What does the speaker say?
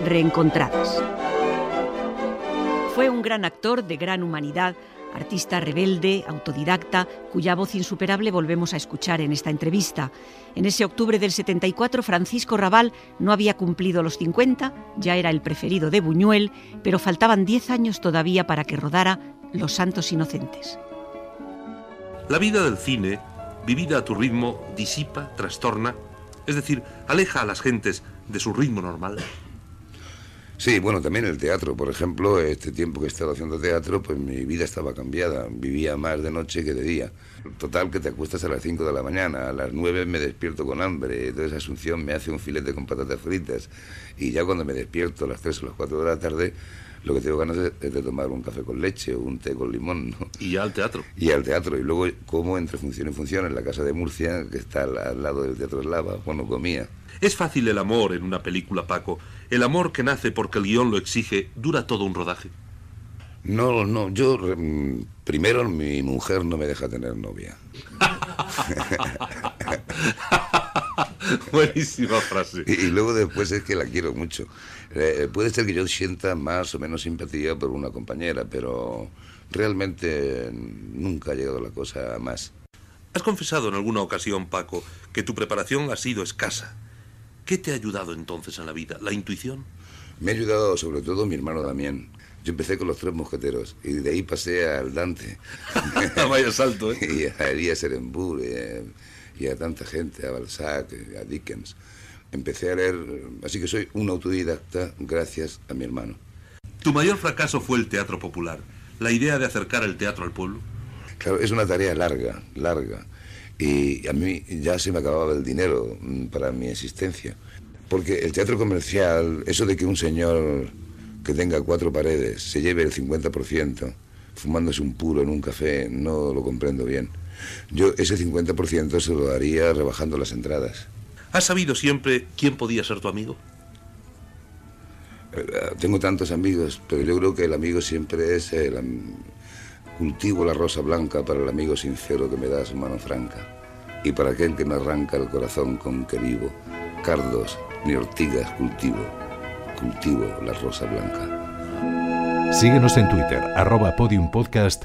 Reencontradas. Fue un gran actor de gran humanidad, artista rebelde, autodidacta, cuya voz insuperable volvemos a escuchar en esta entrevista. En ese octubre del 74, Francisco Raval no había cumplido los 50, ya era el preferido de Buñuel, pero faltaban 10 años todavía para que rodara Los Santos Inocentes. La vida del cine, vivida a tu ritmo, disipa, trastorna, es decir, aleja a las gentes de su ritmo normal. Sí, bueno, también el teatro, por ejemplo, este tiempo que he estado haciendo teatro, pues mi vida estaba cambiada, vivía más de noche que de día. Total, que te acuestas a las 5 de la mañana, a las 9 me despierto con hambre, entonces Asunción me hace un filete con patatas fritas, y ya cuando me despierto a las 3 o las 4 de la tarde, lo que tengo ganas es de tomar un café con leche o un té con limón. ¿no? Y ya al teatro. Y al teatro, y luego como entre función y función en la casa de Murcia, que está al, al lado del Teatro Eslava, bueno, comía. Es fácil el amor en una película, Paco. El amor que nace porque el guion lo exige dura todo un rodaje. No, no, yo mm, primero mi mujer no me deja tener novia. Buenísima frase. Y, y luego después es que la quiero mucho. Eh, puede ser que yo sienta más o menos simpatía por una compañera, pero realmente nunca ha llegado la cosa a más. Has confesado en alguna ocasión, Paco, que tu preparación ha sido escasa. ¿Qué te ha ayudado entonces en la vida? ¿La intuición? Me ha ayudado sobre todo mi hermano Damián. Yo empecé con los tres mosqueteros y de ahí pasé al Dante. Vaya salto, ¿eh? y a Elías Ehrenburg eh, y a tanta gente, a Balzac, a Dickens. Empecé a leer, así que soy un autodidacta gracias a mi hermano. Tu mayor fracaso fue el teatro popular, la idea de acercar el teatro al pueblo. Claro, es una tarea larga, larga. Y a mí ya se me acababa el dinero mm, para mi existencia. Porque el teatro comercial, eso de que un señor que tenga cuatro paredes se lleve el 50% fumándose un puro en un café, no lo comprendo bien. Yo ese 50% se lo daría rebajando las entradas. ¿Has sabido siempre quién podía ser tu amigo? Eh, Tengo tantos amigos, pero yo creo que el amigo siempre es el... am- Cultivo la rosa blanca para el amigo sincero que me da su mano franca. Y para aquel que me arranca el corazón con que vivo, cardos ni ortigas cultivo, cultivo la rosa blanca. Síguenos en Twitter, arroba podiumpodcast